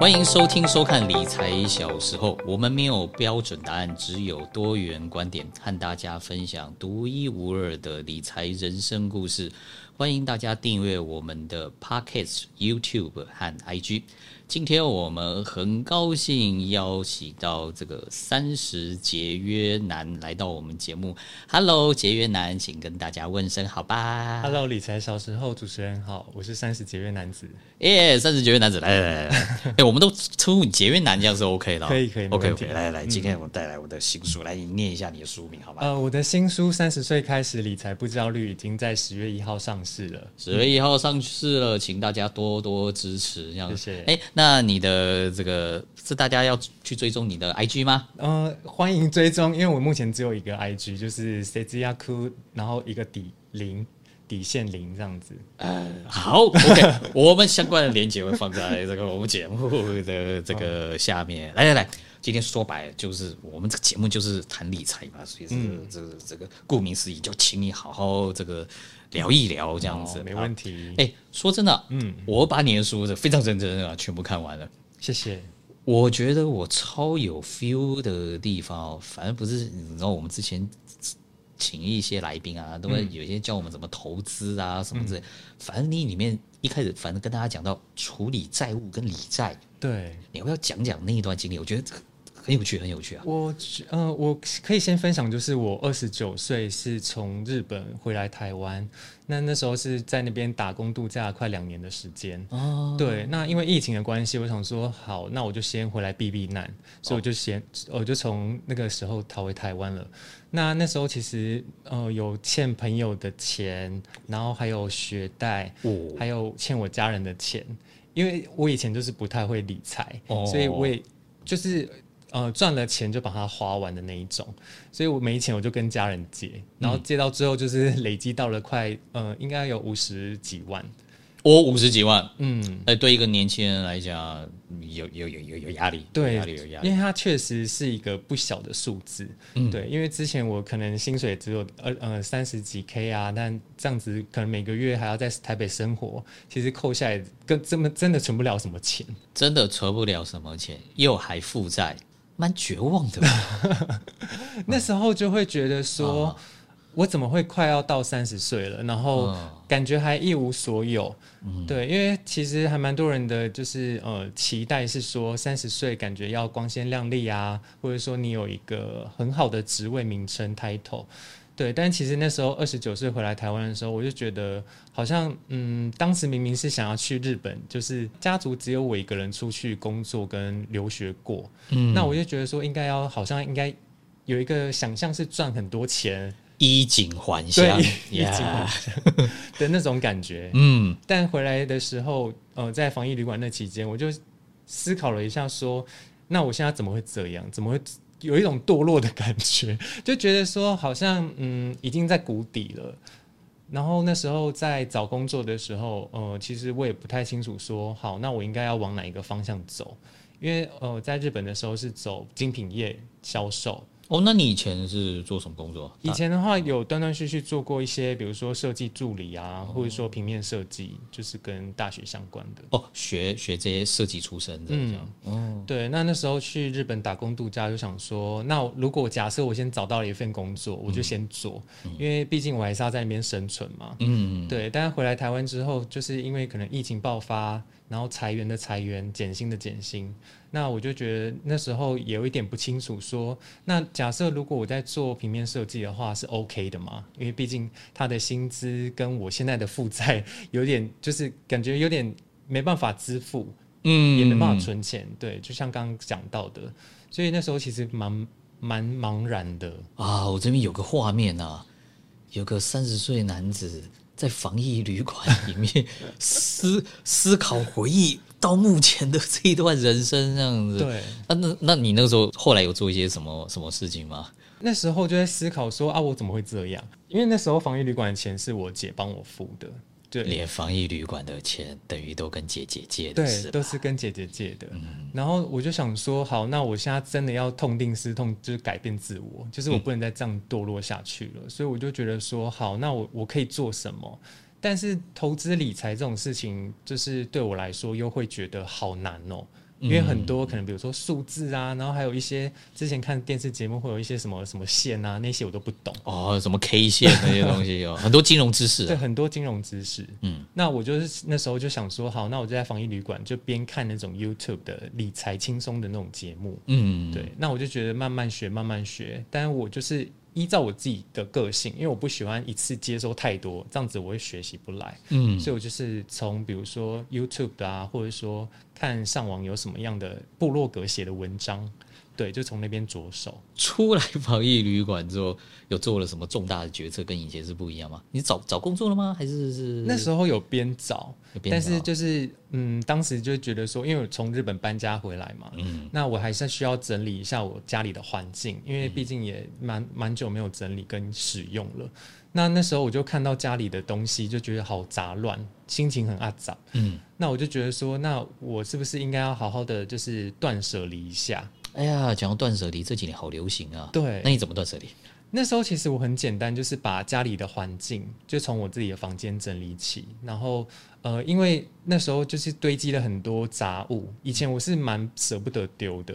欢迎收听、收看《理财小时候》，我们没有标准答案，只有多元观点，和大家分享独一无二的理财人生故事。欢迎大家订阅我们的 Pocket、YouTube 和 IG。今天我们很高兴邀请到这个三十节约男来到我们节目。Hello，节约男，请跟大家问声好吧。Hello，理财小时候主持人好，我是三十节约男子。耶，三十节约男子，来来来来，哎、欸，我们都称呼你节约男，这样是 OK 的、哦。可以可以，OK OK，来来来，今天我带来我的新书，嗯、来你念一下你的书名好吧？呃，我的新书《三十岁开始理财不焦虑》已经在十月一号上市。了，十月一号上市了，请大家多多支持，这样谢谢。哎，那你的这个是大家要去追踪你的 IG 吗？呃，欢迎追踪，因为我目前只有一个 IG，就是 Seziaku，然后一个底零底线零这样子。呃，好，OK，我们相关的链接会放在这个我们节目的这个下面。来来来，今天说白了就是我们这个节目就是谈理财嘛，所以是这个这个顾名思义，就请你好好这个。聊一聊这样子，哦、没问题。哎，说真的，嗯，我把你的书是非常认真啊全部看完了。谢谢。我觉得我超有 feel 的地方，反正不是你知道，我们之前请一些来宾啊，都会有些教我们怎么投资啊、嗯、什么之类。反正你里面一开始，反正跟大家讲到处理债务跟理债，对，你要不要讲讲那一段经历？我觉得这个。很有趣，很有趣啊！我呃，我可以先分享，就是我二十九岁是从日本回来台湾，那那时候是在那边打工度假快两年的时间。哦，对，那因为疫情的关系，我想说好，那我就先回来避避难，所以我就先，哦、我就从那个时候逃回台湾了。那那时候其实呃有欠朋友的钱，然后还有学贷，哦、还有欠我家人的钱，因为我以前就是不太会理财，哦、所以我也就是。呃，赚了钱就把它花完的那一种，所以我没钱我就跟家人借，然后借到之后就是累积到了快呃，应该有五十几万。我五十几万，嗯，哎，对一个年轻人来讲，有有有有有压力，对，压力有压力，因为它确实是一个不小的数字，嗯，对，因为之前我可能薪水只有呃呃三十几 K 啊，但这样子可能每个月还要在台北生活，其实扣下来跟这么真的存不了什么钱，真的存不了什么钱，又还负债。蛮绝望的吧，那时候就会觉得说，我怎么会快要到三十岁了，然后感觉还一无所有。对，因为其实还蛮多人的就是呃期待是说三十岁感觉要光鲜亮丽啊，或者说你有一个很好的职位名称 title。对，但其实那时候二十九岁回来台湾的时候，我就觉得好像，嗯，当时明明是想要去日本，就是家族只有我一个人出去工作跟留学过，嗯，那我就觉得说应该要好像应该有一个想象是赚很多钱，衣锦还乡，衣锦还乡的那种感觉，嗯，但回来的时候，呃，在防疫旅馆那期间，我就思考了一下，说，那我现在怎么会这样？怎么会？有一种堕落的感觉，就觉得说好像嗯已经在谷底了。然后那时候在找工作的时候，呃，其实我也不太清楚说好，那我应该要往哪一个方向走？因为呃，在日本的时候是走精品业销售。哦，那你以前是做什么工作？以前的话有断断续续做过一些，比如说设计助理啊，哦、或者说平面设计，就是跟大学相关的。哦，学学这些设计出身的这样。嗯，哦，对，那那时候去日本打工度假，就想说，那如果假设我先找到了一份工作，我就先做，嗯、因为毕竟我还是要在那边生存嘛。嗯，对。但是回来台湾之后，就是因为可能疫情爆发。然后裁员的裁员，减薪的减薪，那我就觉得那时候也有一点不清楚说，说那假设如果我在做平面设计的话是 OK 的嘛？因为毕竟他的薪资跟我现在的负债 有点，就是感觉有点没办法支付，嗯，也没办法存钱，对，就像刚刚讲到的，所以那时候其实蛮蛮茫然的啊。我这边有个画面啊，有个三十岁男子。在防疫旅馆里面思思考回忆到目前的这一段人生这样子，对，那那那你那个时候后来有做一些什么什么事情吗？那时候就在思考说啊，我怎么会这样？因为那时候防疫旅馆的钱是我姐帮我付的。对，连防疫旅馆的钱等于都跟姐姐借的，对，都是跟姐姐借的。嗯，然后我就想说，好，那我现在真的要痛定思痛，就是改变自我，就是我不能再这样堕落下去了。嗯，所以我就觉得说，好，那我我可以做什么？但是投资理财这种事情，就是对我来说又会觉得好难哦。因为很多可能比如说数字啊，然后还有一些之前看电视节目会有一些什么什么线啊，那些我都不懂哦，什么 K 线那些东西有 很多金融知识，对，很多金融知识。嗯，那我就是那时候就想说，好，那我就在防疫旅馆就边看那种 YouTube 的理财轻松的那种节目，嗯，对，那我就觉得慢慢学，慢慢学，但是我就是。依照我自己的个性，因为我不喜欢一次接收太多，这样子我会学习不来。嗯，所以我就是从比如说 YouTube 啊，或者说看上网有什么样的部落格写的文章。对，就从那边着手。出来防疫旅馆之后，有做了什么重大的决策？跟以前是不一样吗？你找找工作了吗？还是是那时候有边找，但是就是嗯，当时就觉得说，因为我从日本搬家回来嘛，嗯，那我还是需要整理一下我家里的环境，因为毕竟也蛮蛮久没有整理跟使用了。那那时候我就看到家里的东西，就觉得好杂乱，心情很阿杂。嗯，那我就觉得说，那我是不是应该要好好的就是断舍离一下？哎呀，讲到断舍离，这几年好流行啊。对，那你怎么断舍离？那时候其实我很简单，就是把家里的环境就从我自己的房间整理起，然后呃，因为那时候就是堆积了很多杂物，以前我是蛮舍不得丢的。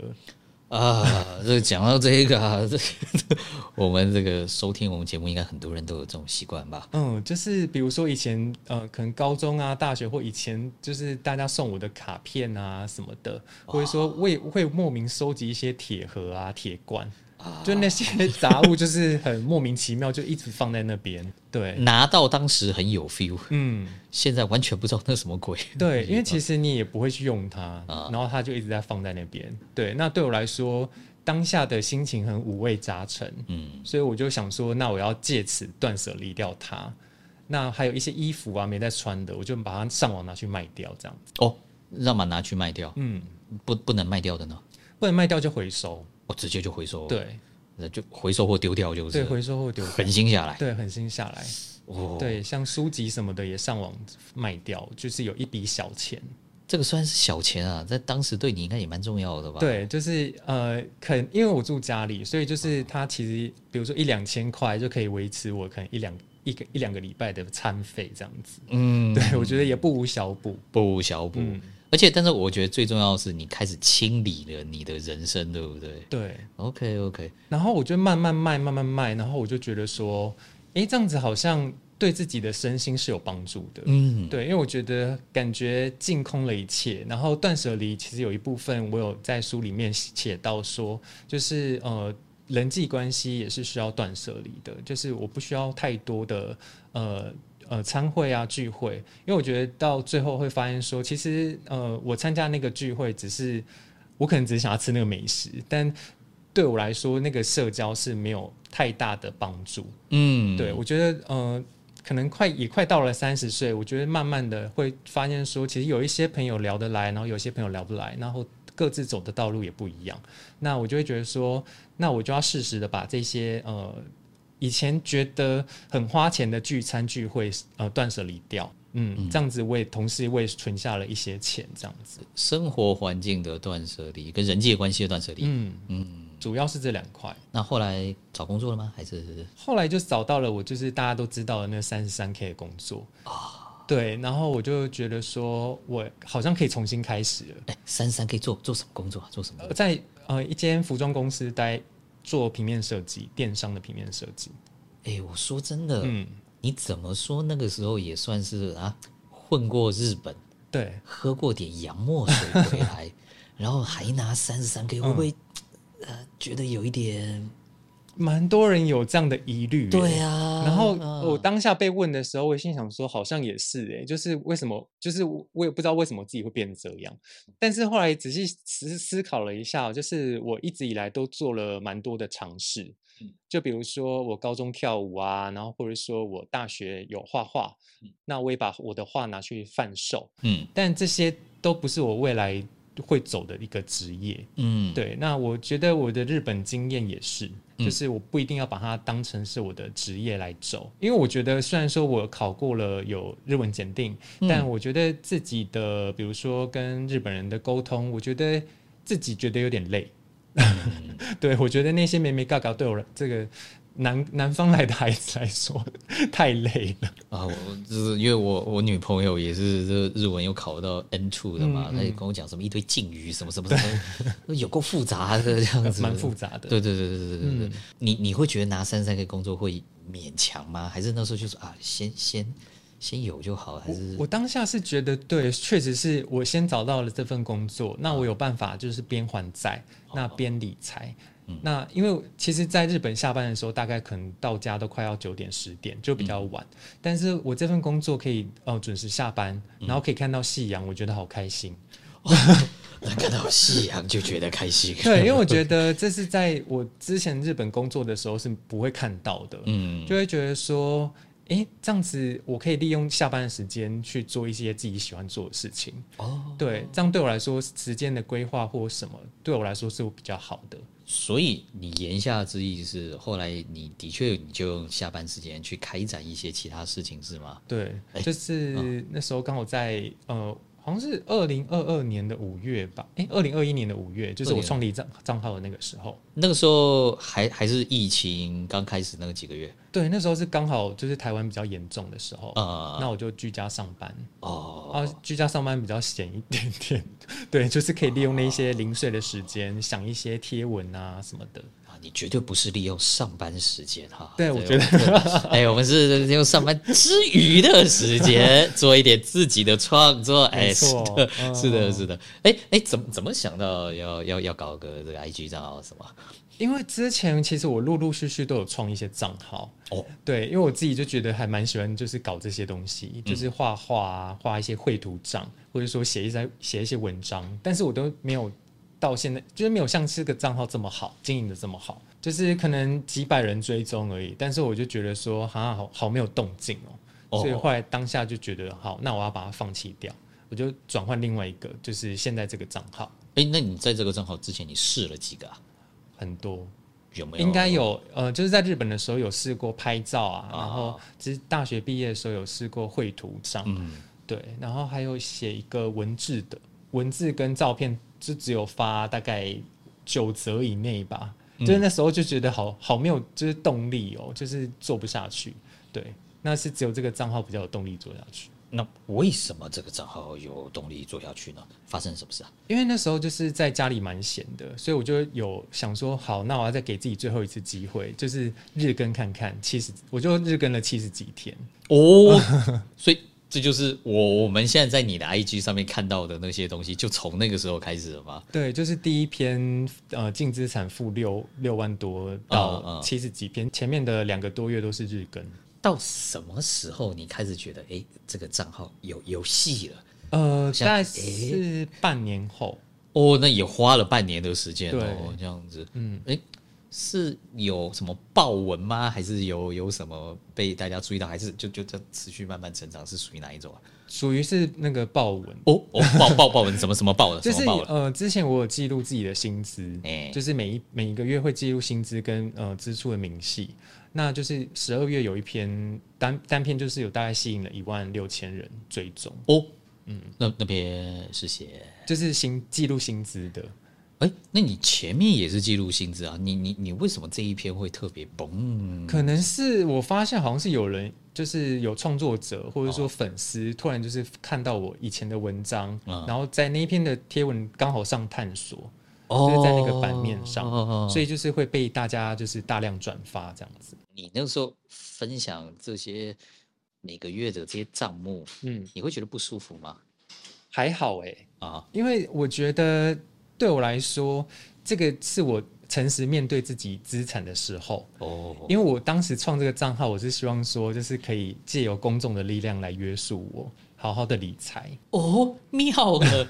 啊，这讲到这个啊，这 我们这个收听我们节目，应该很多人都有这种习惯吧？嗯，就是比如说以前呃，可能高中啊、大学或以前，就是大家送我的卡片啊什么的，或者说会会莫名收集一些铁盒啊、铁罐。就那些杂物，就是很莫名其妙，就一直放在那边。对，拿到当时很有 feel，嗯，现在完全不知道那什么鬼。对，因为其实你也不会去用它，然后它就一直在放在那边。对，那对我来说，当下的心情很五味杂陈，嗯，所以我就想说，那我要借此断舍离掉它。那还有一些衣服啊，没在穿的，我就把它上网拿去卖掉，这样子。哦，让嘛拿去卖掉，嗯，不不能卖掉的呢？不能卖掉就回收。我、哦、直接就回收，对，那就回收或丢掉就是，对，回收或丢掉，狠心下来，对，狠心下来，哦，对，像书籍什么的也上网卖掉，就是有一笔小钱，这个算是小钱啊，在当时对你应该也蛮重要的吧？对，就是呃，肯因为我住家里，所以就是他其实比如说一两千块就可以维持我可能一两一个一两个礼拜的餐费这样子，嗯，对，我觉得也不无小补，不无小补。嗯而且，但是我觉得最重要的是，你开始清理了你的人生，对不对？对，OK OK。然后我就慢慢卖，慢慢卖，然后我就觉得说，哎，这样子好像对自己的身心是有帮助的。嗯，对，因为我觉得感觉净空了一切，然后断舍离，其实有一部分我有在书里面写到说，就是呃，人际关系也是需要断舍离的，就是我不需要太多的呃。呃，参会啊，聚会，因为我觉得到最后会发现说，其实呃，我参加那个聚会，只是我可能只是想要吃那个美食，但对我来说，那个社交是没有太大的帮助。嗯，对，我觉得呃，可能快也快到了三十岁，我觉得慢慢的会发现说，其实有一些朋友聊得来，然后有些朋友聊不来，然后各自走的道路也不一样。那我就会觉得说，那我就要适时的把这些呃。以前觉得很花钱的聚餐聚会，呃，断舍离掉，嗯，这样子为同时为存下了一些钱，这样子。生活环境的断舍离跟人际关系的断舍离，嗯嗯，主要是这两块。那后来找工作了吗？还是后来就找到了我就是大家都知道的那三十三 K 的工作啊？对，然后我就觉得说我好像可以重新开始了。哎，三十三 K 做做什么工作？做什么？在呃一间服装公司待。做平面设计，电商的平面设计。哎，我说真的，嗯，你怎么说那个时候也算是啊，混过日本，对，喝过点洋墨水回来，然后还拿三十三 K，会不会、嗯、呃觉得有一点？蛮多人有这样的疑虑，对啊。然后我当下被问的时候，我心想说，好像也是哎，就是为什么？就是我也不知道为什么自己会变成这样。但是后来仔细思思考了一下，就是我一直以来都做了蛮多的尝试，就比如说我高中跳舞啊，然后或者说我大学有画画，那我也把我的画拿去贩售，嗯，但这些都不是我未来会走的一个职业，嗯，对。那我觉得我的日本经验也是。就是我不一定要把它当成是我的职业来走，因为我觉得虽然说我考过了有日文检定，但我觉得自己的比如说跟日本人的沟通，我觉得自己觉得有点累。对，我觉得那些眉眉嘎嘎对我这个南南 方来的孩子来说太累了啊！我就是因为我我女朋友也是这日文又考到 N two 的嘛，她、嗯、就跟我讲什么一堆敬语什么什么什么，有够复杂的这样子，蛮复杂的。对对对对对对对，嗯、你你会觉得拿三三个工作会勉强吗？还是那时候就是啊，先先先有就好？还是我，我当下是觉得对，确实是我先找到了这份工作，那我有办法就是边还债，哦、那边理财。嗯、那因为其实，在日本下班的时候，大概可能到家都快要九点十点，就比较晚。嗯、但是我这份工作可以哦准时下班，然后可以看到夕阳，我觉得好开心。能、哦、看到夕阳就觉得开心。对，因为我觉得这是在我之前日本工作的时候是不会看到的。嗯，就会觉得说，哎，这样子我可以利用下班的时间去做一些自己喜欢做的事情。哦，对，这样对我来说，时间的规划或什么，对我来说是比较好的。所以你言下之意是，后来你的确你就用下班时间去开展一些其他事情是吗？对，就是那时候刚好在呃。好像是二零二二年的五月吧，哎，二零二一年的五月，就是我创立账账号的那个时候。那个时候还还是疫情刚开始那个几个月。对，那时候是刚好就是台湾比较严重的时候，啊、嗯，那我就居家上班。哦，啊，居家上班比较闲一点点，对，就是可以利用那些零碎的时间，想一些贴文啊什么的。你绝对不是利用上班时间哈，对，我觉得，哎，我们是利用上班之余的时间做一点自己的创作，哎，是的，是的，是的，哎哎，怎么怎么想到要要要搞个这个 IG 账号什么？因为之前其实我陆陆续续都有创一些账号。哦，对，因为我自己就觉得还蛮喜欢，就是搞这些东西，就是画画啊，画一些绘图账，或者说写一些写一些文章，但是我都没有。到现在就是没有像这个账号这么好经营的这么好，就是可能几百人追踪而已。但是我就觉得说，好像好好没有动静哦，所以后来当下就觉得，好，那我要把它放弃掉，我就转换另外一个，就是现在这个账号。哎，那你在这个账号之前，你试了几个啊？很多，有没有？应该有，呃，就是在日本的时候有试过拍照啊，然后其实大学毕业的时候有试过绘图上，嗯，对，然后还有写一个文字的文字跟照片。就只有发大概九折以内吧，嗯、就是那时候就觉得好好没有，就是动力哦，就是做不下去。对，那是只有这个账号比较有动力做下去。那为什么这个账号有动力做下去呢？发生什么事啊？因为那时候就是在家里蛮闲的，所以我就有想说，好，那我要再给自己最后一次机会，就是日更看看七十，我就日更了七十几天哦，所以。这就是我我们现在在你的 IG 上面看到的那些东西，就从那个时候开始了吗？对，就是第一篇呃净资产负六六万多到七十几篇，前面的两个多月都是日更。到什么时候你开始觉得哎，这个账号有有戏了？呃，大概是半年后哦，那也花了半年的时间哦，这样子，嗯，哎。是有什么爆文吗？还是有有什么被大家注意到？还是就就这持续慢慢成长？是属于哪一种啊？属于是那个爆文哦哦，爆爆爆文，什么什么爆的？就是呃，之前我有记录自己的薪资，欸、就是每一每一个月会记录薪资跟呃支出的明细。那就是十二月有一篇单单篇，就是有大概吸引了一万六千人追踪哦。嗯，那那边是写就是薪记录薪资的。哎，那你前面也是记录薪资啊？你你你为什么这一篇会特别崩？可能是我发现好像是有人，就是有创作者或者说粉丝，哦、突然就是看到我以前的文章，嗯、然后在那一篇的贴文刚好上探索，哦、就是在那个版面上，哦、所以就是会被大家就是大量转发这样子。你那个时候分享这些每个月的这些账目，嗯，你会觉得不舒服吗？还好哎、欸，啊，因为我觉得。对我来说，这个是我诚实面对自己资产的时候哦。因为我当时创这个账号，我是希望说，就是可以借由公众的力量来约束我，好好的理财哦。妙了，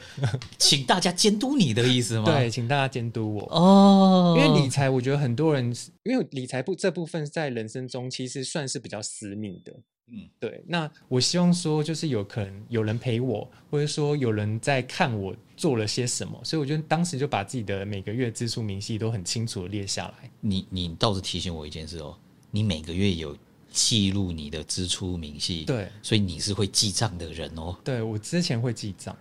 请大家监督你的意思吗？对，请大家监督我哦。因为理财，我觉得很多人，因为理财部这部分在人生中其实算是比较私密的。嗯，对。那我希望说，就是有可能有人陪我，或者说有人在看我做了些什么，所以我觉得当时就把自己的每个月支出明细都很清楚的列下来。你你倒是提醒我一件事哦，你每个月有记录你的支出明细，对，所以你是会记账的人哦。对，我之前会记账，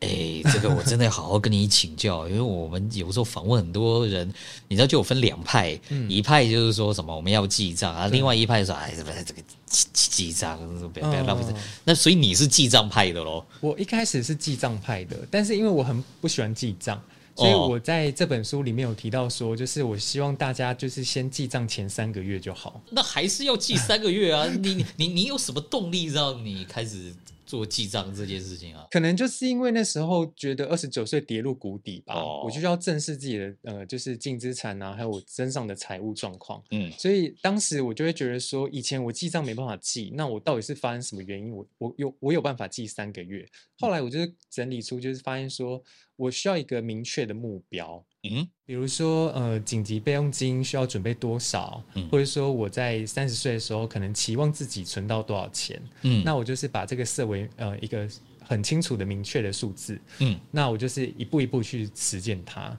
哎、欸，这个我真的要好好跟你请教，因为我们有时候访问很多人，你知道就有分两派，嗯、一派就是说什么我们要记账啊，另外一派说哎，这个这个记记账不要不要浪费。那所以你是记账派的喽？我一开始是记账派的，但是因为我很不喜欢记账，所以我在这本书里面有提到说，就是我希望大家就是先记账前三个月就好。那还是要记三个月啊？你你你有什么动力让你开始？做记账这件事情啊，可能就是因为那时候觉得二十九岁跌入谷底吧，哦、我就要正视自己的呃，就是净资产啊，还有我身上的财务状况。嗯，所以当时我就会觉得说，以前我记账没办法记，那我到底是发生什么原因？我我有我有办法记三个月。后来我就整理出，就是发现说我需要一个明确的目标。嗯，比如说呃，紧急备用金需要准备多少，嗯、或者说我在三十岁的时候可能期望自己存到多少钱，嗯，那我就是把这个设为呃一个很清楚的明确的数字，嗯，那我就是一步一步去实践它。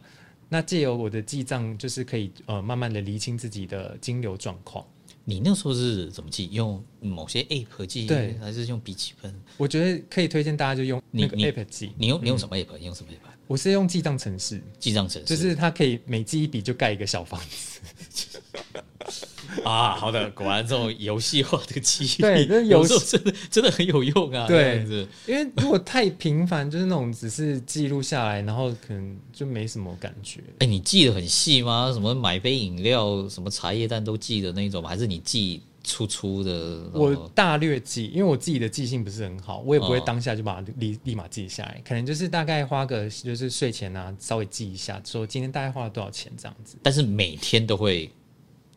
那借由我的记账，就是可以呃慢慢的厘清自己的金流状况。你那时候是怎么记？用某些 app 记，对，还是用笔记本？我觉得可以推荐大家就用那个 app 记。你，你，用你用什么 app？、嗯、你用什么 app？我是用记账程式，记账程式就是它可以每记一笔就盖一个小房子。啊，好的，果然这种游戏化的记忆，对，那有时候真的真的很有用啊。对，因为如果太频繁，就是那种只是记录下来，然后可能就没什么感觉。哎、欸，你记得很细吗？什么买杯饮料，什么茶叶蛋都记得那种吗？还是你记？粗粗的，我大略记，因为我自己的记性不是很好，我也不会当下就把它立立马记下来，可能就是大概花个就是睡前啊，稍微记一下，说今天大概花了多少钱这样子。但是每天都会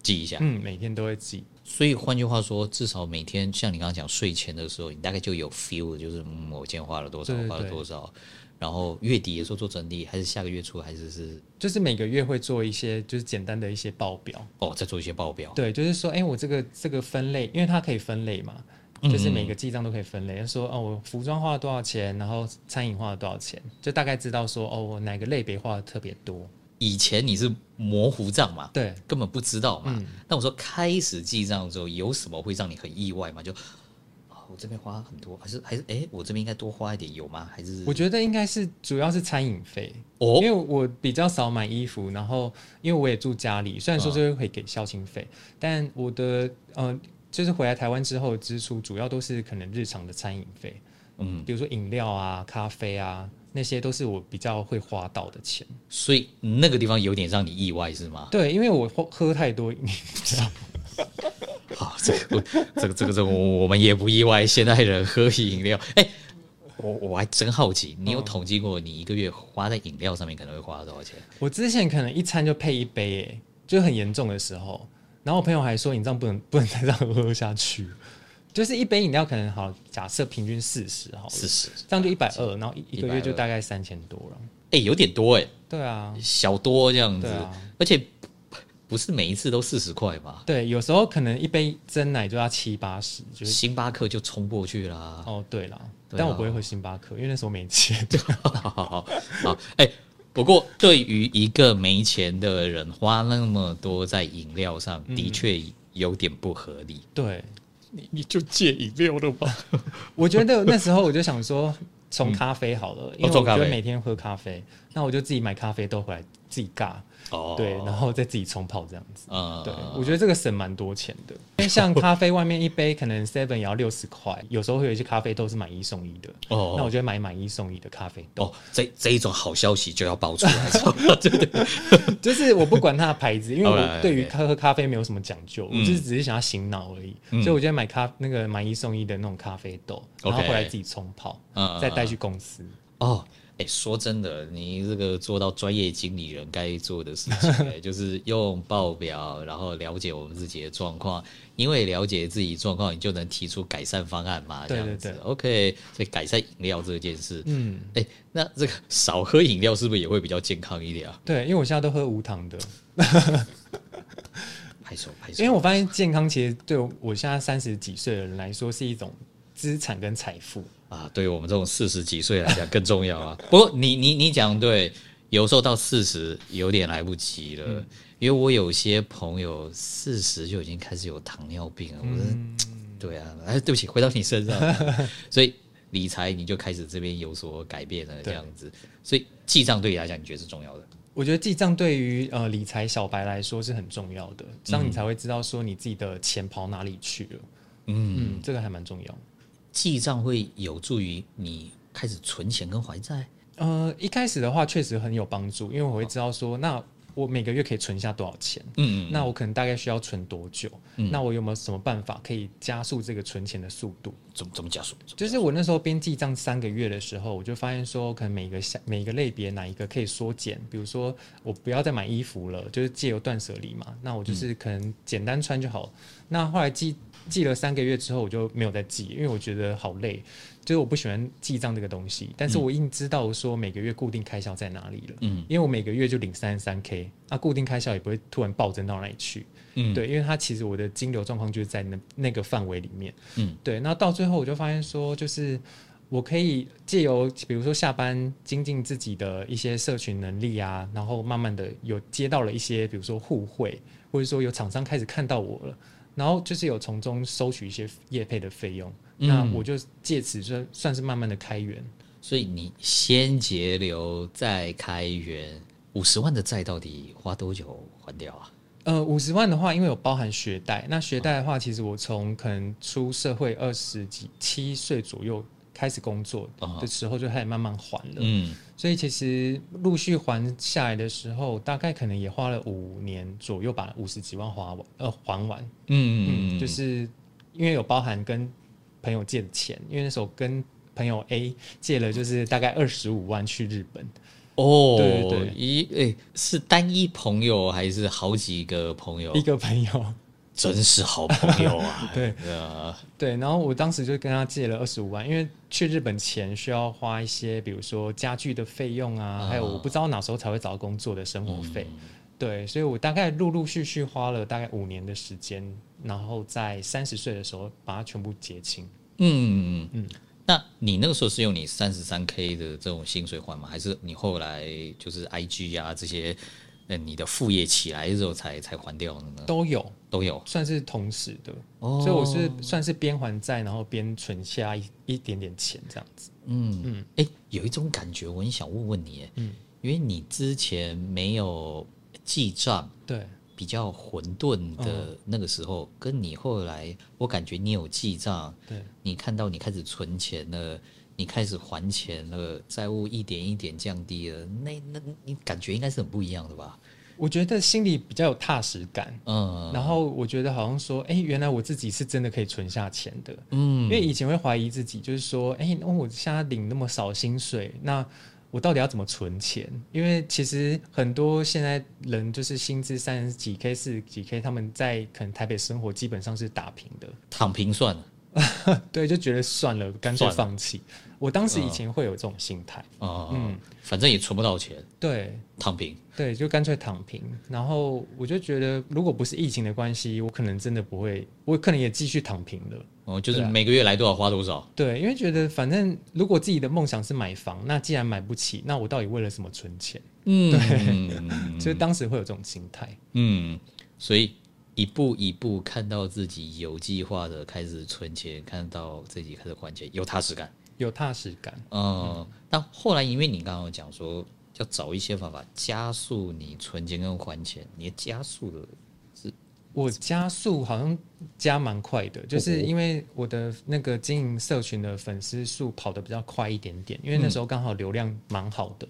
记一下，嗯，每天都会记。所以换句话说，至少每天像你刚刚讲睡前的时候，你大概就有 feel，就是嗯，我今天花了多少，花了多少。然后月底的时候做整理，还是下个月初，还是是，就是每个月会做一些，就是简单的一些报表。哦，再做一些报表。对，就是说，哎，我这个这个分类，因为它可以分类嘛，就是每个记账都可以分类。嗯、说，哦，我服装花了多少钱，然后餐饮花了多少钱，就大概知道说，哦，我哪个类别花的特别多。以前你是模糊账嘛？对，根本不知道嘛。那、嗯、我说开始记账的时候，有什么会让你很意外吗？就我这边花很多，还是还是哎，我这边应该多花一点，有吗？还是我觉得应该是主要是餐饮费哦，因为我比较少买衣服，然后因为我也住家里，虽然说这个会给孝亲费，哦、但我的呃，就是回来台湾之后支出主要都是可能日常的餐饮费，嗯，比如说饮料啊、咖啡啊，那些都是我比较会花到的钱，所以那个地方有点让你意外是吗？对，因为我喝喝太多，你知道。好，这个这个这个这个我们也不意外。现代人喝饮料，哎，我我还真好奇，你有统计过你一个月花在饮料上面可能会花多少钱？我之前可能一餐就配一杯，哎，就很严重的时候。然后我朋友还说，你这样不能不能再这样喝下去，就是一杯饮料可能好，假设平均四十，好，四十，这样就一百二，然后一一个月就大概三千多了。哎，有点多哎。对啊，小多这样子，而且。不是每一次都四十块吧？对，有时候可能一杯真奶就要七八十，就是星巴克就冲过去啦。哦，对了，但我不会喝星巴克，因为那时候没钱。好好好好，哎，不过对于一个没钱的人花那么多在饮料上，的确有点不合理。对，你你就戒饮料了吧？我觉得那时候我就想说，从咖啡好了，因为我觉得每天喝咖啡，那我就自己买咖啡豆回来自己尬。哦，对，然后再自己冲泡这样子。嗯，对，我觉得这个省蛮多钱的。因为像咖啡外面一杯可能 seven 也要六十块，有时候会有一些咖啡豆是买一送一的。哦，那我觉得买买一送一的咖啡豆。哦，这这一种好消息就要爆出来，对对对，就是我不管它的牌子，因为我 对于喝喝咖啡没有什么讲究，我就是只是想要醒脑而已。所以我觉得买咖那个买一送一的那种咖啡豆，然后回来自己冲泡，再带去公司。哦。哎，说真的，你这个做到专业经理人该做的事情，就是用报表，然后了解我们自己的状况。因为了解自己状况，你就能提出改善方案嘛。这样子，对对对，OK。所以改善饮料这件事，嗯，哎，那这个 少喝饮料是不是也会比较健康一点啊？对，因为我现在都喝无糖的。拍手拍手。因为我发现健康其实对我现在三十几岁的人来说是一种资产跟财富。啊，对于我们这种四十几岁来讲更重要啊。不过你你你讲对，有时候到四十有点来不及了，嗯、因为我有些朋友四十就已经开始有糖尿病了。我说，嗯、对啊，哎，对不起，回到你身上，所以理财你就开始这边有所改变了，这样子。所以记账对你来讲，你觉得是重要的？我觉得记账对于呃理财小白来说是很重要的，这样你才会知道说你自己的钱跑哪里去了。嗯，嗯，这个还蛮重要。记账会有助于你开始存钱跟还债。呃，一开始的话确实很有帮助，因为我会知道说那。我每个月可以存下多少钱？嗯，嗯，那我可能大概需要存多久？嗯，那我有没有什么办法可以加速这个存钱的速度？怎么怎么加速？就是我那时候边记账三个月的时候，我就发现说，可能每个下每个类别哪一个可以缩减？比如说，我不要再买衣服了，就是借由断舍离嘛。那我就是可能简单穿就好。嗯，那后来记记了三个月之后，我就没有再记，因为我觉得好累。就是我不喜欢记账这个东西，但是我已经知道说每个月固定开销在哪里了。嗯，因为我每个月就领三十三 K，那固定开销也不会突然暴增到哪里去。嗯，对，因为它其实我的金流状况就是在那那个范围里面。嗯，对，那到最后我就发现说，就是我可以借由比如说下班精进自己的一些社群能力啊，然后慢慢的有接到了一些比如说互惠，或者说有厂商开始看到我了，然后就是有从中收取一些业配的费用。那我就借此算算是慢慢的开源，所以你先节流再开源，五十万的债到底花多久还掉啊？呃，五十万的话，因为有包含学贷，那学贷的话，其实我从可能出社会二十几七岁左右开始工作的时候就开始慢慢还了，嗯，所以其实陆续还下来的时候，大概可能也花了五年左右把五十几万花完，呃，还完，嗯嗯，就是因为有包含跟。朋友借的钱，因为那时候跟朋友 A 借了，就是大概二十五万去日本。哦，对对对，一诶、欸，是单一朋友还是好几个朋友？一个朋友，真是好朋友啊！对，啊、对。然后我当时就跟他借了二十五万，因为去日本前需要花一些，比如说家具的费用啊，啊还有我不知道哪时候才会找到工作的生活费。嗯、对，所以我大概陆陆续续花了大概五年的时间。然后在三十岁的时候把它全部结清。嗯嗯嗯。那你那个时候是用你三十三 K 的这种薪水换吗？还是你后来就是 IG 啊这些，呃，你的副业起来之后才才还掉的呢？都有，都有，算是同时的。哦。所以我是算是边还债，然后边存下一一点点钱这样子。嗯嗯。哎，有一种感觉，我很想问问你，嗯，因为你之前没有记账，对。比较混沌的那个时候，跟你后来，我感觉你有记账，对，你看到你开始存钱了，你开始还钱了，债务一点一点降低了，那那你感觉应该是很不一样的吧？我觉得心里比较有踏实感，嗯，然后我觉得好像说，哎，原来我自己是真的可以存下钱的，嗯，因为以前会怀疑自己，就是说，哎，那我现在领那么少薪水，那。我到底要怎么存钱？因为其实很多现在人就是薪资三十几 K、四十几 K，他们在可能台北生活基本上是打平的，躺平算了。对，就觉得算了，干脆放弃。我当时以前会有这种心态，嗯，嗯，反正也存不到钱，对，躺平，对，就干脆躺平。然后我就觉得，如果不是疫情的关系，我可能真的不会，我可能也继续躺平了。哦，就是每个月来多少花多少。对，因为觉得反正如果自己的梦想是买房，那既然买不起，那我到底为了什么存钱？嗯，对，所以当时会有这种心态。嗯，所以。一步一步看到自己有计划的开始存钱，看到自己开始还钱，有踏实感，有踏实感。嗯，但后来因为你刚刚讲说要找一些方法加速你存钱跟还钱，你加速的是？我加速好像加蛮快的，就是因为我的那个经营社群的粉丝数跑得比较快一点点，因为那时候刚好流量蛮好的。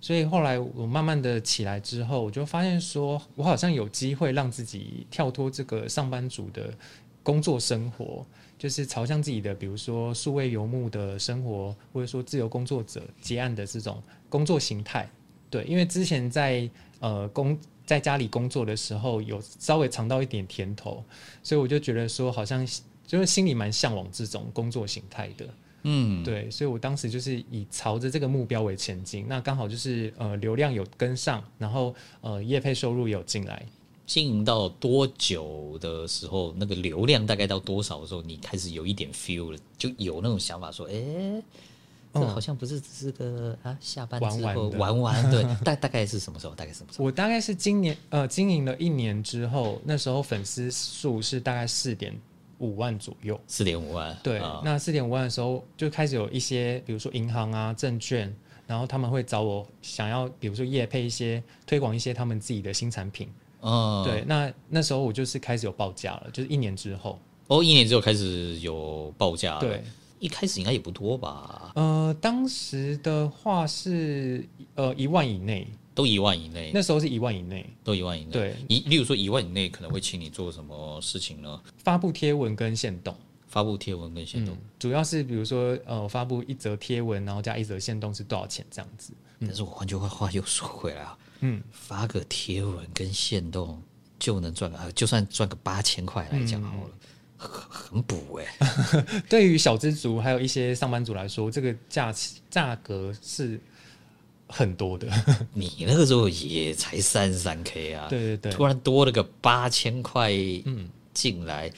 所以后来我慢慢的起来之后，我就发现说，我好像有机会让自己跳脱这个上班族的工作生活，就是朝向自己的，比如说数位游牧的生活，或者说自由工作者结案的这种工作形态。对，因为之前在呃工在家里工作的时候，有稍微尝到一点甜头，所以我就觉得说，好像就是心里蛮向往这种工作形态的。嗯，对，所以我当时就是以朝着这个目标为前进，那刚好就是呃流量有跟上，然后呃业配收入有进来。经营到多久的时候，那个流量大概到多少的时候，你开始有一点 feel 了，就有那种想法说，哎，这好像不是只是个啊下班之后玩玩，对，大大概是什么时候？大概什么时候？我大概是今年呃经营了一年之后，那时候粉丝数是大概四点五万左右，四点五万。对，哦、那四点五万的时候就开始有一些，比如说银行啊、证券，然后他们会找我想要，比如说业配一些推广一些他们自己的新产品。哦，对，那那时候我就是开始有报价了，就是一年之后。哦，一年之后开始有报价了。对，一开始应该也不多吧？呃，当时的话是呃一万以内。都一万以内，那时候是一万以内，都一万以内。对，一例如说一万以内可能会请你做什么事情呢？发布贴文跟限动，发布贴文跟限动，嗯，主要是比如说呃，发布一则贴文，然后加一则限动是多少钱这样子。嗯，但是我换句话话又说回来啊，嗯，发个贴文跟限动就能赚个，就算赚个八千块来讲好了，嗯，很补哎，欸。对于小资族还有一些上班族来说，这个价价格是。很多的，你那个时候也才三十三 K 啊，对对对，突然多了个八千块进来，嗯、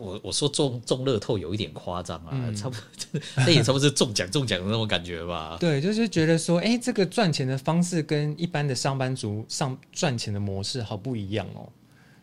我我说中中乐透有一点夸张啊，嗯、差不多，那也差不多是中奖中奖的那种感觉吧？对，就是觉得说，哎、欸，这个赚钱的方式跟一般的上班族上赚钱的模式好不一样哦。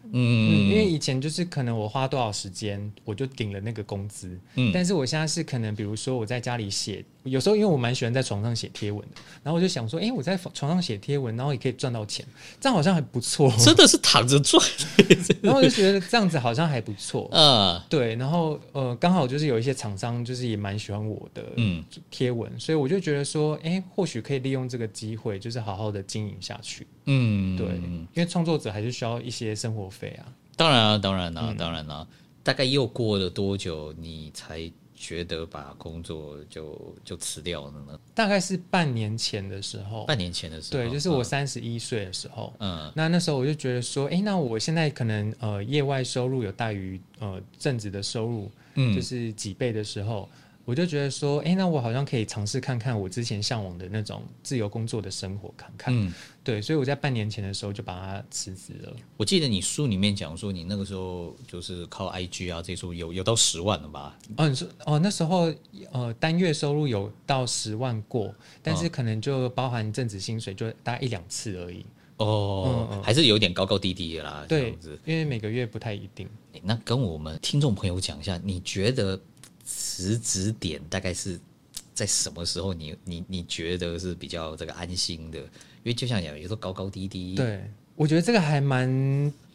嗯，嗯，因为以前就是可能我花多少时间，我就顶了那个工资。嗯，但是我现在是可能，比如说我在家里写，有时候因为我蛮喜欢在床上写贴文的，然后我就想说，哎、欸，我在床上写贴文，然后也可以赚到钱，这样好像还不错。真的是躺着赚，然后我就觉得这样子好像还不错。嗯，对，然后呃，刚好就是有一些厂商就是也蛮喜欢我的嗯贴文，所以我就觉得说，哎、欸，或许可以利用这个机会，就是好好的经营下去。嗯，对，因为创作者还是需要一些生活费。啊，当然啊，当然啊，当然啊。大概又过了多久，你才觉得把工作就就辞掉了呢？大概是半年前的时候。半年前的时候，对，就是我三十一岁的时候。嗯，那那时候我就觉得说，哎，那我现在可能呃，业外收入有大于呃正职的收入，嗯，就是几倍的时候。我就觉得说，哎、欸，那我好像可以尝试看看我之前向往的那种自由工作的生活，看看。嗯，对，所以我在半年前的时候就把它辞职了。我记得你书里面讲说，你那个时候就是靠 IG 啊，这时候有有到十万了吧？哦，你说哦，那时候呃单月收入有到十万过，但是可能就包含正职薪水，就大概一两次而已。哦，嗯、还是有点高高低低的啦。对，因为每个月不太一定。欸、那跟我们听众朋友讲一下，你觉得？辞职点大概是在什么时候你？你你你觉得是比较这个安心的？因为就像讲，有时候高高低低。对，我觉得这个还蛮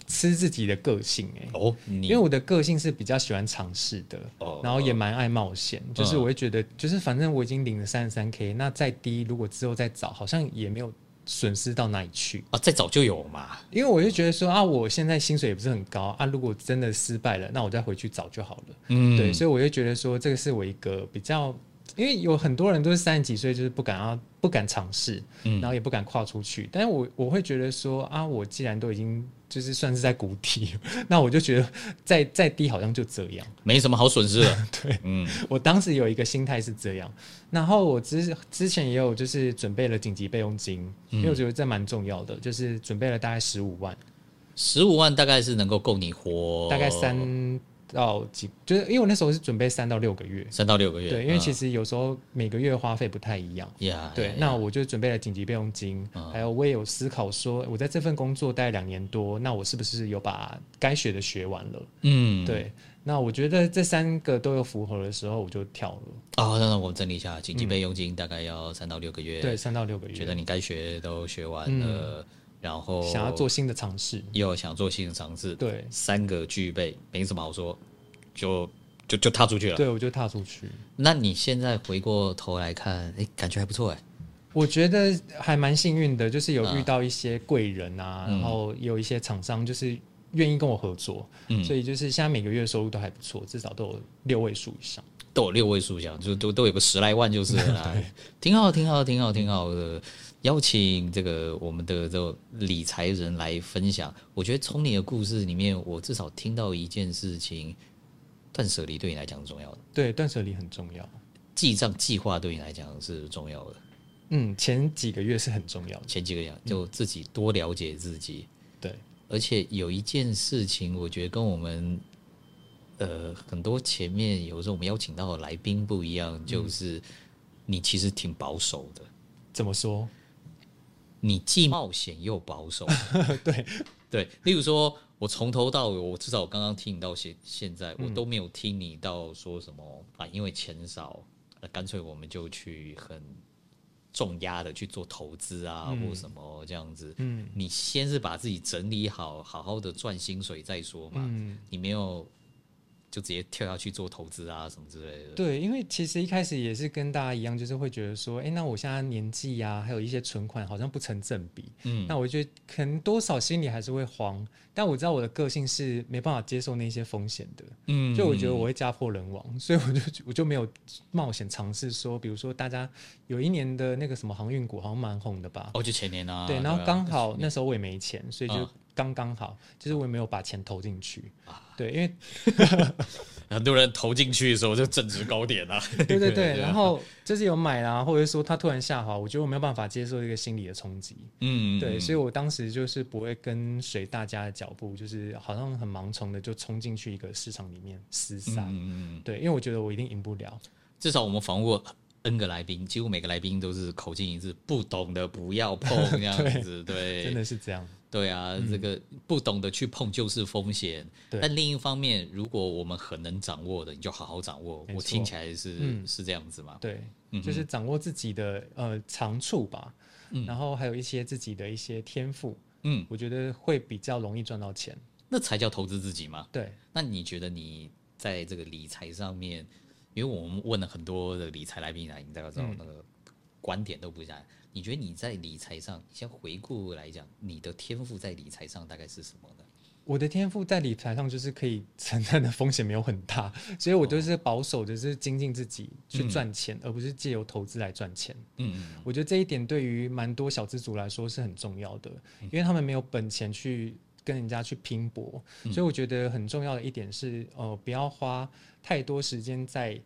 吃自己的个性哎、欸。哦，因为我的个性是比较喜欢尝试的，哦，然后也蛮爱冒险。就是我会觉得，就是反正我已经领了三十三 K，那再低，如果之后再找，好像也没有。损失到哪里去啊？再早就有嘛。因为我就觉得说啊，我现在薪水也不是很高啊，如果真的失败了，那我再回去找就好了。嗯，对，所以我就觉得说，这个是我一个比较，因为有很多人都是三十几岁，就是不敢啊不敢尝试，嗯，然后也不敢跨出去。但是我我会觉得说啊，我既然都已经。就是算是在谷底，那我就觉得再再低好像就这样，没什么好损失了。对，嗯，我当时有一个心态是这样，然后我之之前也有就是准备了紧急备用金，嗯、因为我觉得这蛮重要的，就是准备了大概十五万，十五万大概是能够够你活大概三。到几就是因为我那时候是准备三到六个月，三到六个月，对，因为其实有时候每个月花费不太一样，嗯、对，那我就准备了紧急备用金，嗯、还有我也有思考说，我在这份工作待两年多，那我是不是有把该学的学完了？嗯，对，那我觉得这三个都有符合的时候，我就跳了。哦，那我整理一下，紧急备用金大概要三到六个月，对，三到六个月，觉得你该学都学完了，嗯、然后想要做新的尝试，又想做新的尝试，对，三个具备，没什么好说。就就就踏出去了，对，我就踏出去。那你现在回过头来看，哎、欸，感觉还不错哎。我觉得还蛮幸运的，就是有遇到一些贵人啊，嗯、然后有一些厂商就是愿意跟我合作，嗯，所以就是现在每个月收入都还不错，至少都有六位数以上，都有六位数以上，就都都有个十来万就是了，对挺好，挺好，挺好，挺好的。邀请这个我们的这个理财人来分享，我觉得从你的故事里面，我至少听到一件事情。断舍离对你来讲是重要的，对，断舍离很重要。记账计划对你来讲是重要的，嗯，前几个月是很重要的，前几个月就自己多了解自己，对。而且有一件事情，我觉得跟我们呃很多前面有时候我们邀请到的来宾不一样，就是你其实挺保守的。怎么说？你既冒险又保守，对。对，例如说，我从头到尾，我至少我刚刚听你到现现在，我都没有听你到说什么啊，因为钱少，那干脆我们就去很重压的去做投资啊，或什么这样子。嗯，你先是把自己整理好，好好的赚薪水再说嘛。嗯，你没有。就直接跳下去做投资啊，什么之类的。对，因为其实一开始也是跟大家一样，就是会觉得说，哎、欸，那我现在年纪呀、啊，还有一些存款好像不成正比。嗯，那我觉得可能多少心里还是会慌。但我知道我的个性是没办法接受那些风险的。嗯，就我觉得我会家破人亡，所以我就我就没有冒险尝试说，比如说大家有一年的那个什么航运股好像蛮红的吧？哦，就前年啊。对，然后刚好那时候我也没钱，所以就。刚刚好，就是我也没有把钱投进去啊。对，因为 很多人投进去的时候就正值高点啊。对对对，然后就是有买啦，或者说它突然下滑，我觉得我没有办法接受一个心理的冲击。嗯，对，所以我当时就是不会跟随大家的脚步，就是好像很盲从的就冲进去一个市场里面厮杀。嗯，对，因为我觉得我一定赢不了。至少我们访问过 N 个来宾，几乎每个来宾都是口径一致，不懂的不要碰这样子。对，对真的是这样。对啊，嗯、这个不懂得去碰就是风险。但另一方面，如果我们很能掌握的，你就好好掌握。我听起来是、嗯、是这样子嘛？对，嗯、就是掌握自己的呃长处吧，嗯、然后还有一些自己的一些天赋。嗯，我觉得会比较容易赚到钱。那才叫投资自己嘛？对。那你觉得你在这个理财上面，因为我们问了很多的理财来宾来，你大概知道那个观点都不一样。嗯你觉得你在理财上，先回顾来讲，你的天赋在理财上大概是什么呢？我的天赋在理财上就是可以承担的风险没有很大，所以我就是保守的，是精进自己去赚钱，嗯、而不是借由投资来赚钱。嗯嗯，我觉得这一点对于蛮多小资族来说是很重要的，因为他们没有本钱去跟人家去拼搏，所以我觉得很重要的一点是，呃，不要花太多时间在。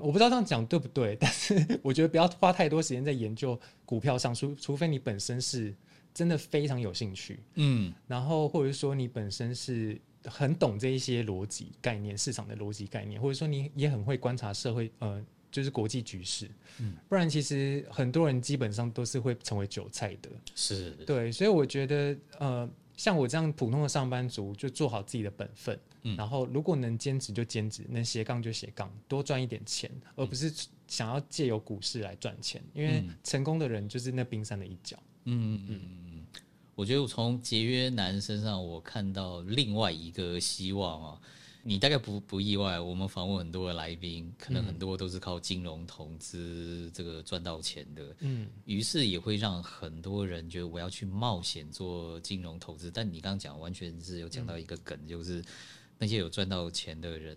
我不知道这样讲对不对，但是 我觉得不要花太多时间在研究股票上，除除非你本身是真的非常有兴趣，嗯，然后或者说你本身是很懂这一些逻辑概念、市场的逻辑概念，或者说你也很会观察社会，呃，就是国际局势，嗯，不然其实很多人基本上都是会成为韭菜的，是对，所以我觉得，呃。像我这样普通的上班族，就做好自己的本分，嗯、然后如果能兼职就兼职，能斜杠就斜杠，多赚一点钱，而不是想要借由股市来赚钱，因为成功的人就是那冰山的一角。嗯嗯嗯嗯，我觉得我从节约男身上我看到另外一个希望啊。你大概不不意外，我们访问很多的来宾，可能很多都是靠金融投资这个赚到钱的。嗯，于是也会让很多人觉得我要去冒险做金融投资。但你刚刚讲完全是有讲到一个梗，嗯、就是那些有赚到钱的人，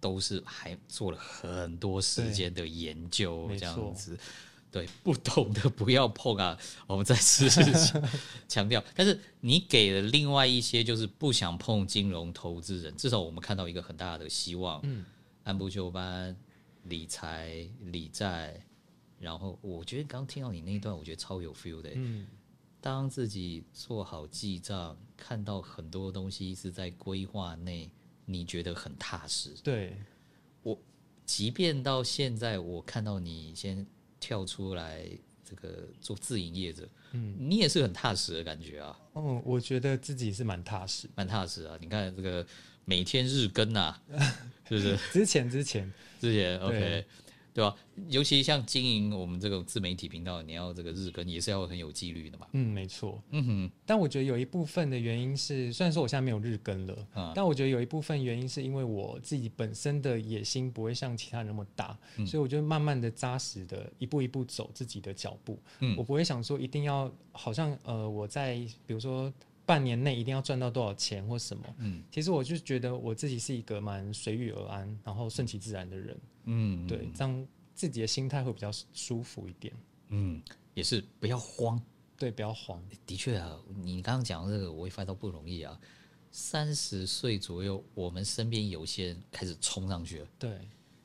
都是还做了很多时间的研究，这样子。对，不懂的不要碰啊！我们再次强调。但是你给了另外一些就是不想碰金融投资人，至少我们看到一个很大的希望。嗯，按部就班理财理债，然后我觉得刚听到你那一段，我觉得超有 feel 的。嗯，当自己做好记账，看到很多东西是在规划内，你觉得很踏实。对，我即便到现在，我看到你先。跳出来，这个做自营业者，嗯，你也是很踏实的感觉啊。哦，我觉得自己是蛮踏实，蛮踏实啊。你看这个每天日更啊，是不是？之前之前之前，OK。对吧？尤其像经营我们这个自媒体频道，你要这个日更也是要很有纪律的嘛。嗯，没错。嗯哼。但我觉得有一部分的原因是，虽然说我现在没有日更了，嗯，但我觉得有一部分原因是因为我自己本身的野心不会像其他人那么大，嗯，所以我就慢慢的扎实的一步一步走自己的脚步。嗯，我不会想说一定要好像呃我在比如说半年内一定要赚到多少钱或什么。嗯，其实我就觉得我自己是一个蛮随遇而安，然后顺其自然的人。嗯，对，这样自己的心态会比较舒服一点。嗯，也是不要慌，对，不要慌。的确啊，你刚刚讲这个，我也发现到不容易啊。三十岁左右，我们身边有些人开始冲上去了，对，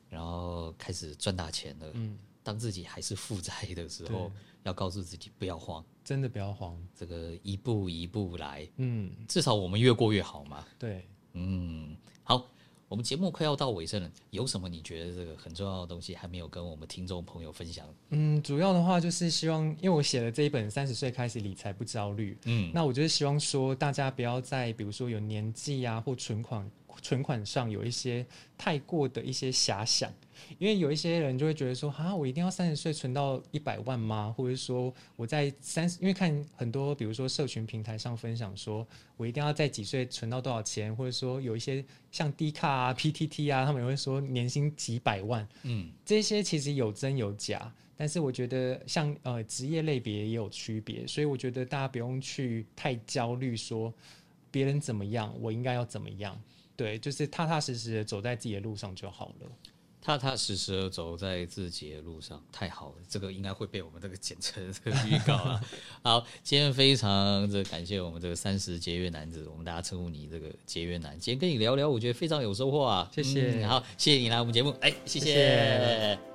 然后开始赚大钱了。嗯，当自己还是负债的时候，要告诉自己不要慌，真的不要慌，这个一步一步来。嗯，至少我们越过越好嘛。对，嗯，好。我我们节目快要到尾声了，有什么你觉得这个很重要的东西还没有跟我们听众朋友分享？嗯，主要的话就是希望，因为我写了这一本《三十岁开始理财不焦虑》，嗯，那我就是希望说，大家不要在比如说有年纪啊或存款存款上有一些太过的一些遐想。因为有一些人就会觉得说，啊，我一定要三十岁存到一百万吗？或者说我在三十，因为看很多，比如说社群平台上分享说，我一定要在几岁存到多少钱？或者说有一些像 D 卡啊、PTT 啊，他们也会说年薪几百万。嗯，这些其实有真有假，但是我觉得像呃职业类别也有区别，所以我觉得大家不用去太焦虑，说别人怎么样，我应该要怎么样？对，就是踏踏实实的走在自己的路上就好了。踏踏实实的走在自己的路上，太好了，这个应该会被我们这个简称这个预告了。好，今天非常这感谢我们这个三十节约男子，我们大家称呼你这个节约男。今天跟你聊聊，我觉得非常有收获啊，谢谢。嗯、好，谢谢你来我们节目，哎，谢谢。谢谢。